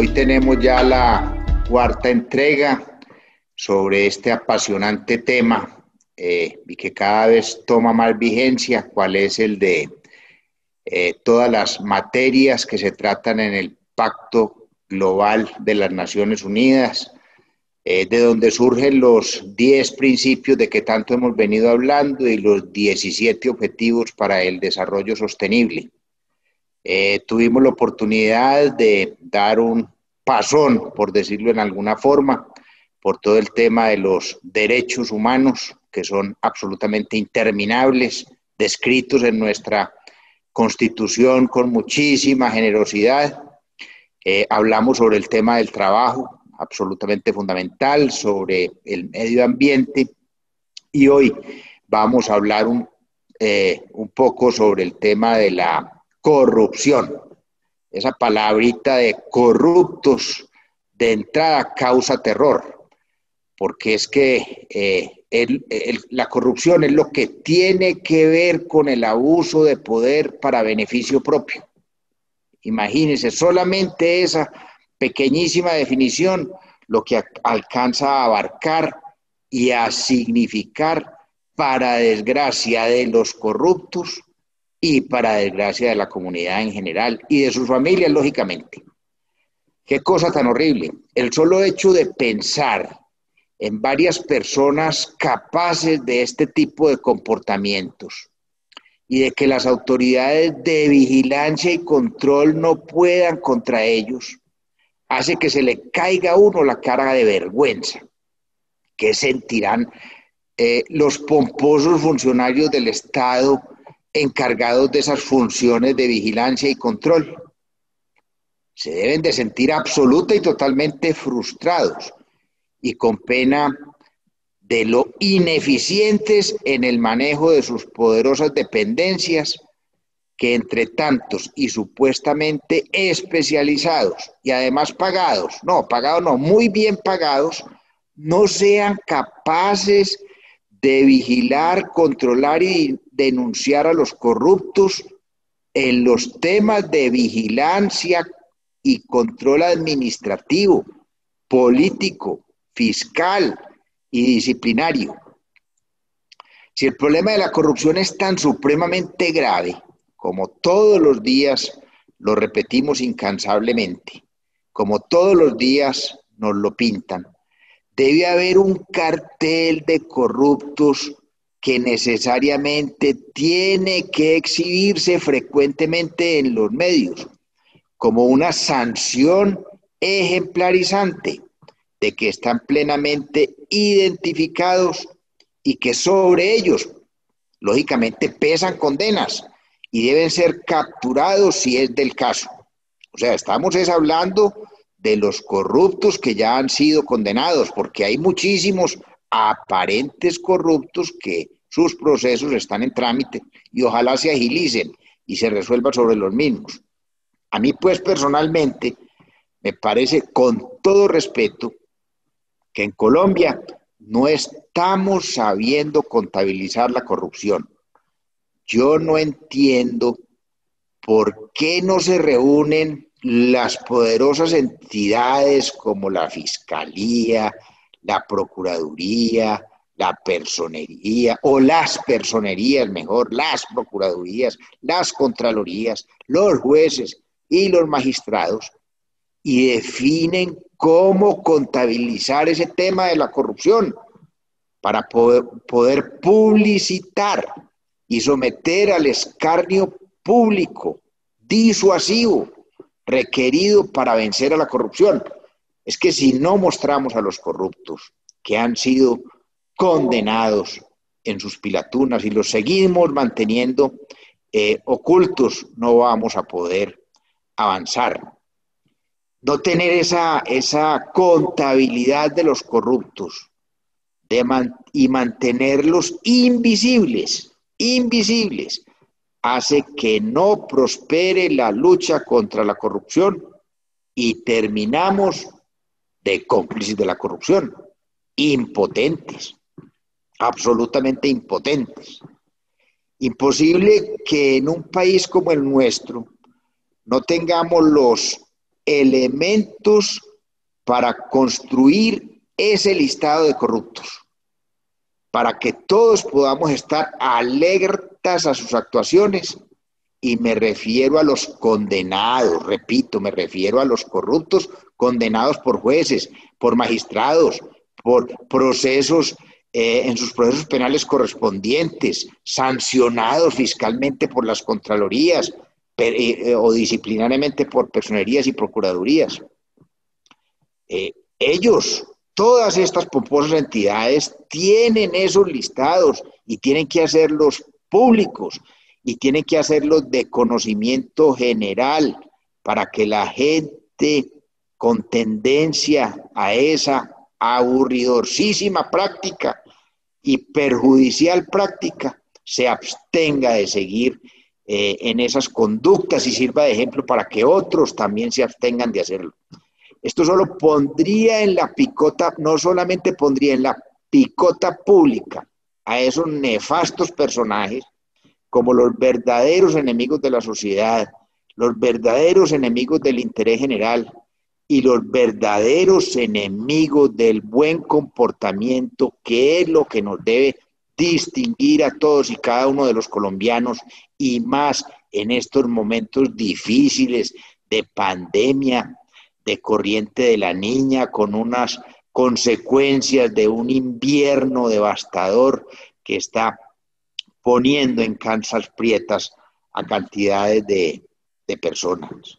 Hoy tenemos ya la cuarta entrega sobre este apasionante tema eh, y que cada vez toma más vigencia, cuál es el de eh, todas las materias que se tratan en el Pacto Global de las Naciones Unidas, eh, de donde surgen los 10 principios de que tanto hemos venido hablando y los 17 objetivos para el desarrollo sostenible. Eh, tuvimos la oportunidad de dar un pasón, por decirlo en alguna forma, por todo el tema de los derechos humanos, que son absolutamente interminables, descritos en nuestra constitución con muchísima generosidad. Eh, hablamos sobre el tema del trabajo, absolutamente fundamental sobre el medio ambiente y hoy vamos a hablar un, eh, un poco sobre el tema de la corrupción. Esa palabrita de corruptos de entrada causa terror, porque es que eh, la corrupción es lo que tiene que ver con el abuso de poder para beneficio propio. Imagínense, solamente esa pequeñísima definición lo que alcanza a abarcar y a significar para desgracia de los corruptos y para desgracia de la comunidad en general y de sus familias, lógicamente. Qué cosa tan horrible. El solo hecho de pensar en varias personas capaces de este tipo de comportamientos y de que las autoridades de vigilancia y control no puedan contra ellos, hace que se le caiga a uno la cara de vergüenza que sentirán eh, los pomposos funcionarios del Estado encargados de esas funciones de vigilancia y control. Se deben de sentir absoluta y totalmente frustrados y con pena de lo ineficientes en el manejo de sus poderosas dependencias que entre tantos y supuestamente especializados y además pagados, no, pagados no, muy bien pagados, no sean capaces de vigilar, controlar y denunciar a los corruptos en los temas de vigilancia y control administrativo, político, fiscal y disciplinario. Si el problema de la corrupción es tan supremamente grave, como todos los días lo repetimos incansablemente, como todos los días nos lo pintan, debe haber un cartel de corruptos que necesariamente tiene que exhibirse frecuentemente en los medios como una sanción ejemplarizante de que están plenamente identificados y que sobre ellos, lógicamente, pesan condenas y deben ser capturados si es del caso. O sea, estamos es hablando de los corruptos que ya han sido condenados, porque hay muchísimos aparentes corruptos que sus procesos están en trámite y ojalá se agilicen y se resuelvan sobre los mismos. A mí, pues, personalmente, me parece, con todo respeto, que en Colombia no estamos sabiendo contabilizar la corrupción. Yo no entiendo por qué no se reúnen las poderosas entidades como la Fiscalía, la Procuraduría, la Personería, o las Personerías, mejor, las Procuradurías, las Contralorías, los jueces y los magistrados, y definen cómo contabilizar ese tema de la corrupción para poder, poder publicitar y someter al escarnio público disuasivo requerido para vencer a la corrupción. Es que si no mostramos a los corruptos que han sido condenados en sus pilatunas y los seguimos manteniendo eh, ocultos, no vamos a poder avanzar. No tener esa, esa contabilidad de los corruptos y mantenerlos invisibles invisibles hace que no prospere la lucha contra la corrupción y terminamos de cómplices de la corrupción, impotentes, absolutamente impotentes. Imposible que en un país como el nuestro no tengamos los elementos para construir ese listado de corruptos, para que todos podamos estar alertas a sus actuaciones. Y me refiero a los condenados, repito, me refiero a los corruptos condenados por jueces, por magistrados, por procesos eh, en sus procesos penales correspondientes, sancionados fiscalmente por las Contralorías eh, o disciplinariamente por personerías y procuradurías. Eh, ellos, todas estas pomposas entidades, tienen esos listados y tienen que hacerlos públicos y tienen que hacerlos de conocimiento general para que la gente con tendencia a esa aburridorísima práctica y perjudicial práctica se abstenga de seguir eh, en esas conductas y sirva de ejemplo para que otros también se abstengan de hacerlo. Esto solo pondría en la picota, no solamente pondría en la picota pública a esos nefastos personajes como los verdaderos enemigos de la sociedad, los verdaderos enemigos del interés general, y los verdaderos enemigos del buen comportamiento, que es lo que nos debe distinguir a todos y cada uno de los colombianos y más en estos momentos difíciles de pandemia, de corriente de la niña, con unas consecuencias de un invierno devastador que está poniendo en cansas prietas a cantidades de, personas.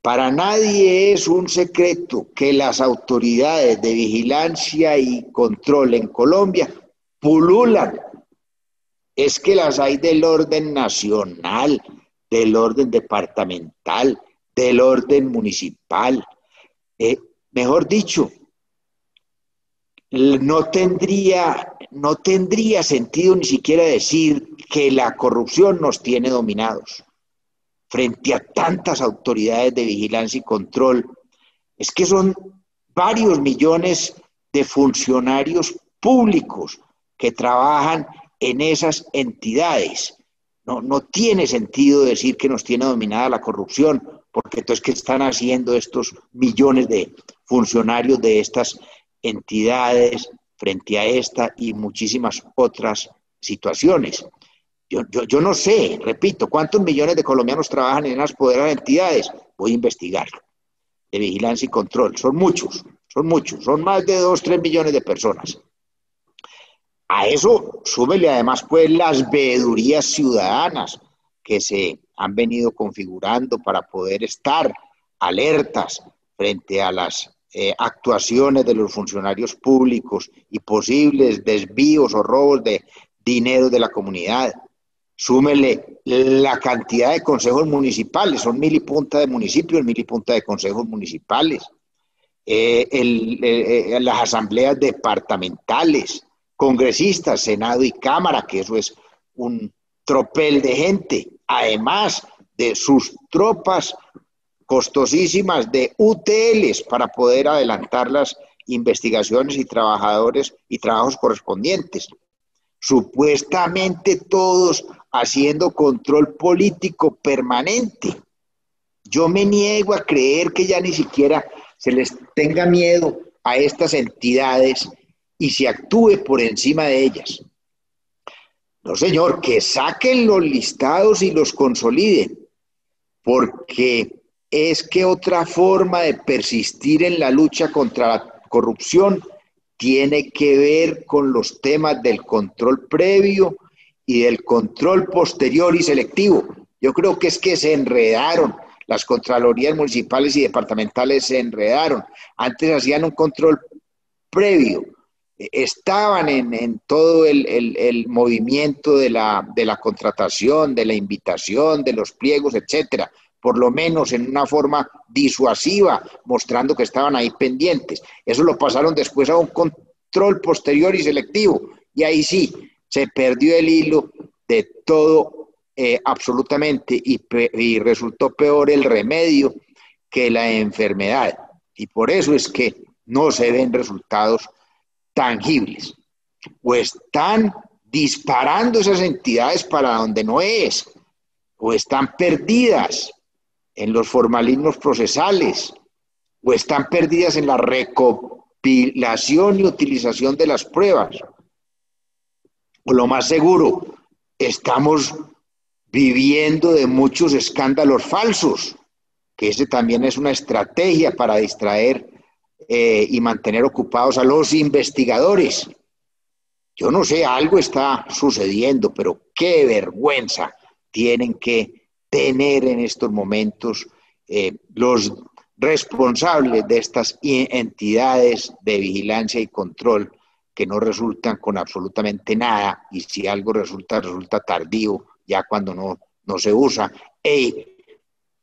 Para nadie es un secreto que las autoridades de vigilancia y control en Colombia pululan. Es que las hay del orden nacional, del orden departamental, del orden municipal. Eh, mejor dicho, no tendría, no tendría sentido ni siquiera decir que la corrupción nos tiene dominados frente a tantas autoridades de vigilancia y control, es que son varios millones de funcionarios públicos que trabajan en esas entidades. No, no tiene sentido decir que nos tiene dominada la corrupción, porque entonces, ¿qué están haciendo estos millones de funcionarios de estas entidades frente a esta y muchísimas otras situaciones? Yo, yo, no sé, repito, cuántos millones de colombianos trabajan en las poderosas entidades. Voy a investigarlo. De vigilancia y control. Son muchos, son muchos. Son más de dos, tres millones de personas. A eso súbele además pues las veedurías ciudadanas que se han venido configurando para poder estar alertas frente a las eh, actuaciones de los funcionarios públicos y posibles desvíos o robos de dinero de la comunidad. Súmele la cantidad de consejos municipales, son mil y punta de municipios, mil y punta de consejos municipales, eh, eh, las asambleas departamentales, congresistas, Senado y Cámara, que eso es un tropel de gente, además de sus tropas costosísimas de UTLs para poder adelantar las investigaciones y trabajadores y trabajos correspondientes. Supuestamente todos haciendo control político permanente. Yo me niego a creer que ya ni siquiera se les tenga miedo a estas entidades y se actúe por encima de ellas. No, señor, que saquen los listados y los consoliden, porque es que otra forma de persistir en la lucha contra la corrupción tiene que ver con los temas del control previo, y del control posterior y selectivo. Yo creo que es que se enredaron, las Contralorías municipales y departamentales se enredaron. Antes hacían un control previo, estaban en, todo el, movimiento de la, de la contratación, de la invitación, de los pliegos, etcétera, por lo menos en una forma disuasiva, mostrando que estaban ahí pendientes. Eso lo pasaron después a un control posterior y selectivo, y ahí sí, se perdió el hilo de todo eh, absolutamente y, resultó peor el remedio que la enfermedad. Y por eso es que no se ven resultados tangibles. O están disparando esas entidades para donde no es, o están perdidas en los formalismos procesales o están perdidas en la recopilación y utilización de las pruebas. O lo más seguro, estamos viviendo de muchos escándalos falsos, que ese también es una estrategia para distraer eh, y mantener ocupados a los investigadores. Yo no sé, algo está sucediendo, pero qué vergüenza tienen que tener en estos momentos eh, los responsables de estas entidades de vigilancia y control que no resultan con absolutamente nada y si algo resulta, resulta tardío ya cuando no, no se usa e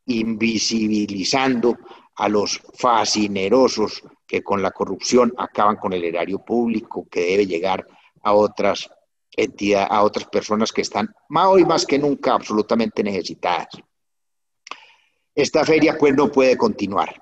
invisibilizando a los fascinerosos que con la corrupción acaban con el erario público que debe llegar a otras entidades, a otras personas que están más hoy más que nunca absolutamente necesitadas. Esta feria pues no puede continuar.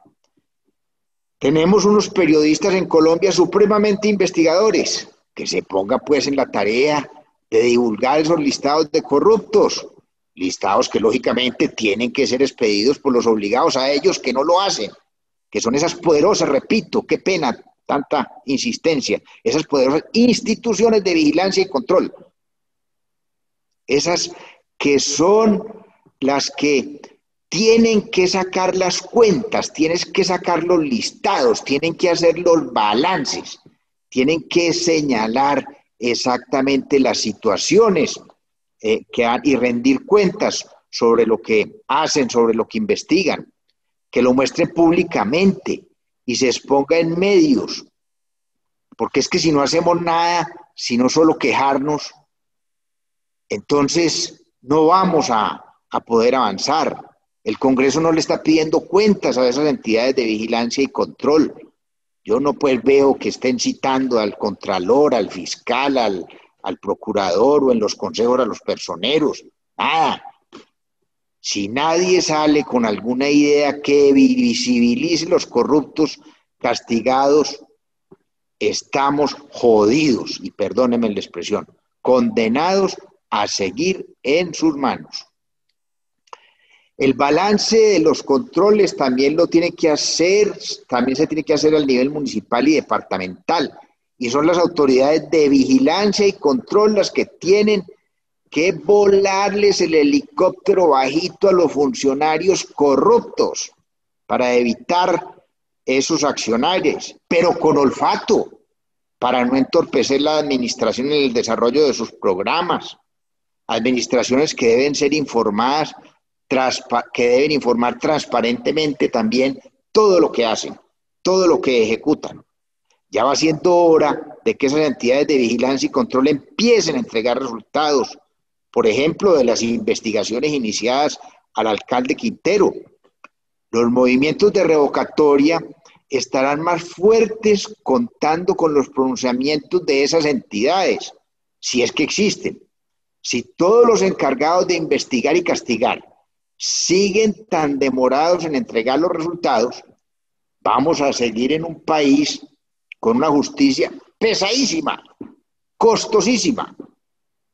Tenemos unos periodistas en Colombia supremamente investigadores, que se ponga pues en la tarea de divulgar esos listados de corruptos, listados que lógicamente tienen que ser expedidos por los obligados a ellos que no lo hacen, que son esas poderosas, repito, qué pena tanta insistencia, esas poderosas instituciones de vigilancia y control, esas que son las que tienen que sacar las cuentas, tienes que sacar los listados, tienen que hacer los balances, tienen que señalar exactamente las situaciones eh, que han, y rendir cuentas sobre lo que hacen, sobre lo que investigan, que lo muestren públicamente, y se exponga en medios. Porque es que si no hacemos nada, sino solo quejarnos, entonces no vamos a, a poder avanzar. El Congreso no le está pidiendo cuentas a esas entidades de vigilancia y control. Yo no pues veo que estén citando al contralor, al fiscal, al, al procurador o en los consejos a los personeros. Nada. Si nadie sale con alguna idea que visibilice los corruptos castigados, estamos jodidos, y perdónenme la expresión, condenados a seguir en sus manos. El balance de los controles también lo tiene que hacer, también se tiene que hacer al nivel municipal y departamental, y son las autoridades de vigilancia y control las que tienen que volarles el helicóptero bajito a los funcionarios corruptos para evitar esos accionarios, pero con olfato, para no entorpecer la administración en el desarrollo de sus programas. Administraciones que deben ser informadas, que deben informar transparentemente también todo lo que hacen, todo lo que ejecutan. Ya va siendo hora de que esas entidades de vigilancia y control empiecen a entregar resultados por ejemplo, de las investigaciones iniciadas al alcalde Quintero. Los movimientos de revocatoria estarán más fuertes contando con los pronunciamientos de esas entidades, si es que existen. Si todos los encargados de investigar y castigar siguen tan demorados en entregar los resultados, vamos a seguir en un país con una justicia pesadísima, costosísima,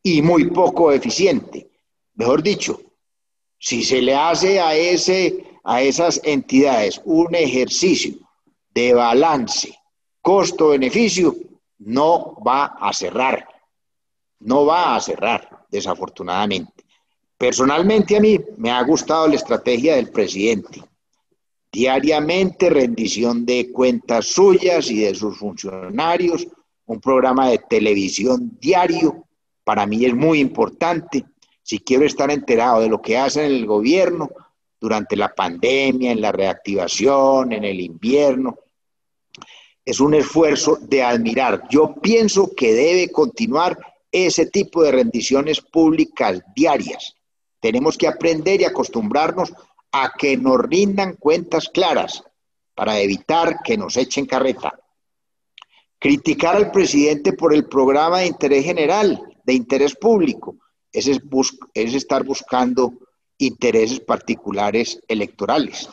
y muy poco eficiente. Mejor dicho, si se le hace a, ese, a esas entidades un ejercicio de balance costo-beneficio, no va a cerrar, no va a cerrar, desafortunadamente. Personalmente a mí me ha gustado la estrategia del presidente. Diariamente rendición de cuentas suyas y de sus funcionarios, un programa de televisión diario para mí es muy importante. Si quiero estar enterado de lo que hacen el gobierno durante la pandemia, en la reactivación, en el invierno, es un esfuerzo de admirar. Yo pienso que debe continuar ese tipo de rendiciones públicas diarias. Tenemos que aprender y acostumbrarnos a que nos rindan cuentas claras para evitar que nos echen carreta. Criticar al presidente por el programa de interés general de interés público, es, es estar buscando intereses particulares electorales.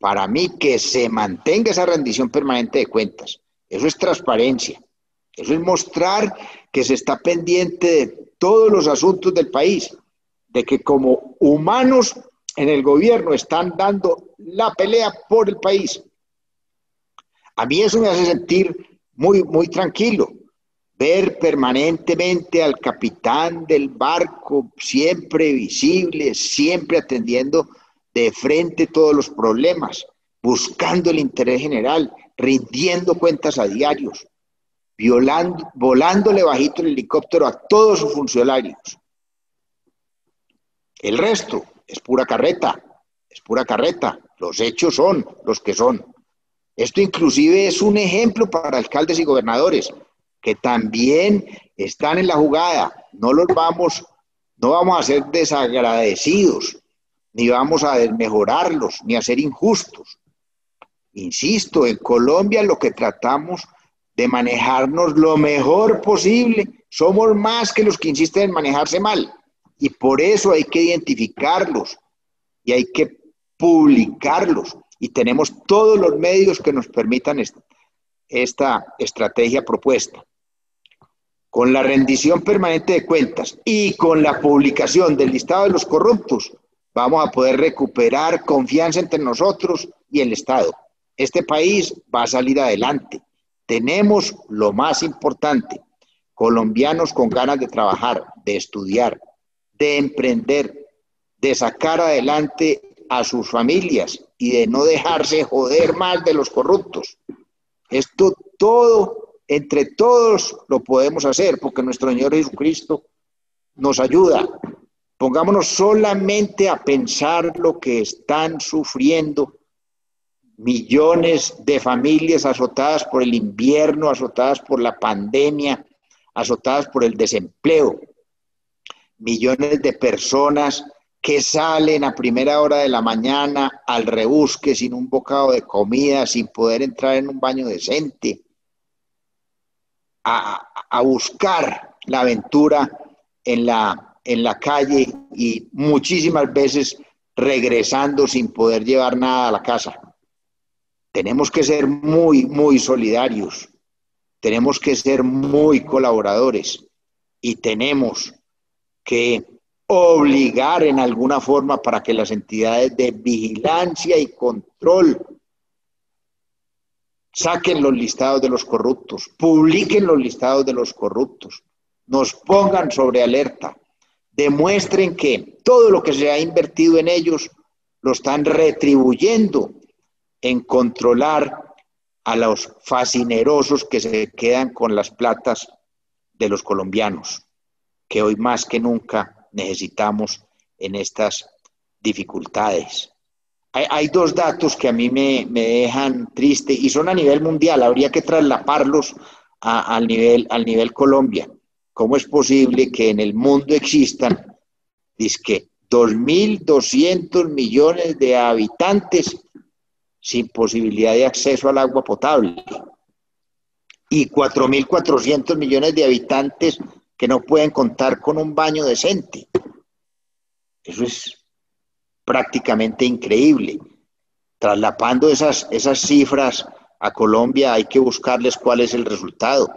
Para mí, que se mantenga esa rendición permanente de cuentas, eso es transparencia, eso es mostrar que se está pendiente de todos los asuntos del país, de que como humanos en el gobierno están dando la pelea por el país. A mí eso me hace sentir muy, muy tranquilo. Ver permanentemente al capitán del barco, siempre visible, siempre atendiendo de frente todos los problemas, buscando el interés general, rindiendo cuentas a diarios, violando, volándole bajito el helicóptero a todos sus funcionarios. El resto es pura carreta, es pura carreta. Los hechos son los que son. Esto inclusive es un ejemplo para alcaldes y gobernadores que también están en la jugada. No los vamos, no vamos a ser desagradecidos, ni vamos a desmejorarlos, ni a ser injustos. Insisto, en Colombia lo que tratamos de manejarnos lo mejor posible, somos más que los que insisten en manejarse mal. Y por eso hay que identificarlos y hay que publicarlos. Y tenemos todos los medios que nos permitan esta estrategia propuesta. Con la rendición permanente de cuentas y con la publicación del listado de los corruptos, vamos a poder recuperar confianza entre nosotros y el Estado. Este país va a salir adelante. Tenemos lo más importante, colombianos con ganas de trabajar, de estudiar, de emprender, de sacar adelante a sus familias y de no dejarse joder más de los corruptos. Esto todo, entre todos lo podemos hacer porque nuestro Señor Jesucristo nos ayuda. Pongámonos solamente a pensar lo que están sufriendo millones de familias azotadas por el invierno, azotadas por la pandemia, azotadas por el desempleo millones de personas que salen a primera hora de la mañana al rebusque sin un bocado de comida, sin poder entrar en un baño decente, a, buscar la aventura en la, en la calle y muchísimas veces regresando sin poder llevar nada a la casa. Tenemos que ser muy, muy solidarios, tenemos que ser muy colaboradores y tenemos que obligar en alguna forma para que las entidades de vigilancia y control saquen los listados de los corruptos, publiquen los listados de los corruptos, nos pongan sobre alerta, demuestren que todo lo que se ha invertido en ellos lo están retribuyendo en controlar a los fascinerosos que se quedan con las platas de los colombianos que hoy más que nunca necesitamos en estas dificultades. Hay, dos datos que a mí me, dejan triste y son a nivel mundial, habría que traslaparlos al, nivel, al nivel Colombia. ¿Cómo es posible que en el mundo existan, que 2.200 millones de habitantes sin posibilidad de acceso al agua potable y 4.400 millones de habitantes que no pueden contar con un baño decente. Eso es prácticamente increíble. Traslapando esas, esas cifras a Colombia hay que buscarles cuál es el resultado,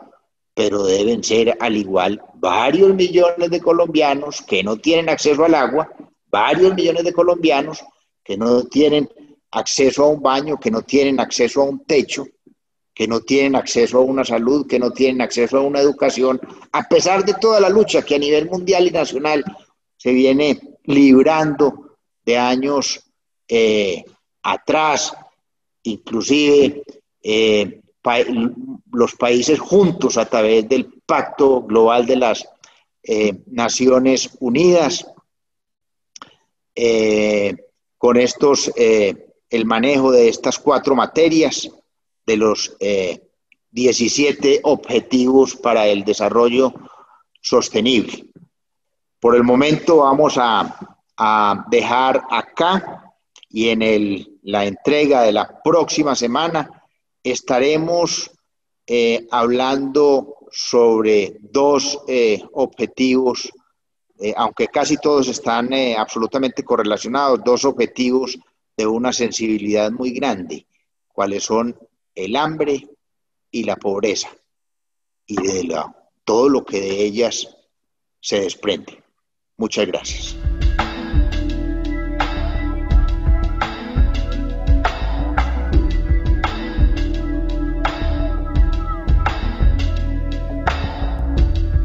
pero deben ser al igual varios millones de colombianos que no tienen acceso al agua, varios millones de colombianos que no tienen acceso a un baño, que no tienen acceso a un techo, que no tienen acceso a una salud, que no tienen acceso a una educación, a pesar de toda la lucha que a nivel mundial y nacional se viene librando años eh, atrás, inclusive eh, los países juntos a través del Pacto Global de las eh, Naciones Unidas, con estos, el manejo de estas cuatro materias, de los 17 eh, objetivos para el desarrollo sostenible. Por el momento vamos a, dejar acá y en el, la entrega de la próxima semana estaremos eh, hablando sobre dos eh, objetivos, aunque casi todos están absolutamente correlacionados, dos objetivos de una sensibilidad muy grande, cuáles son el hambre y la pobreza y de todo lo que de ellas se desprende. Muchas gracias.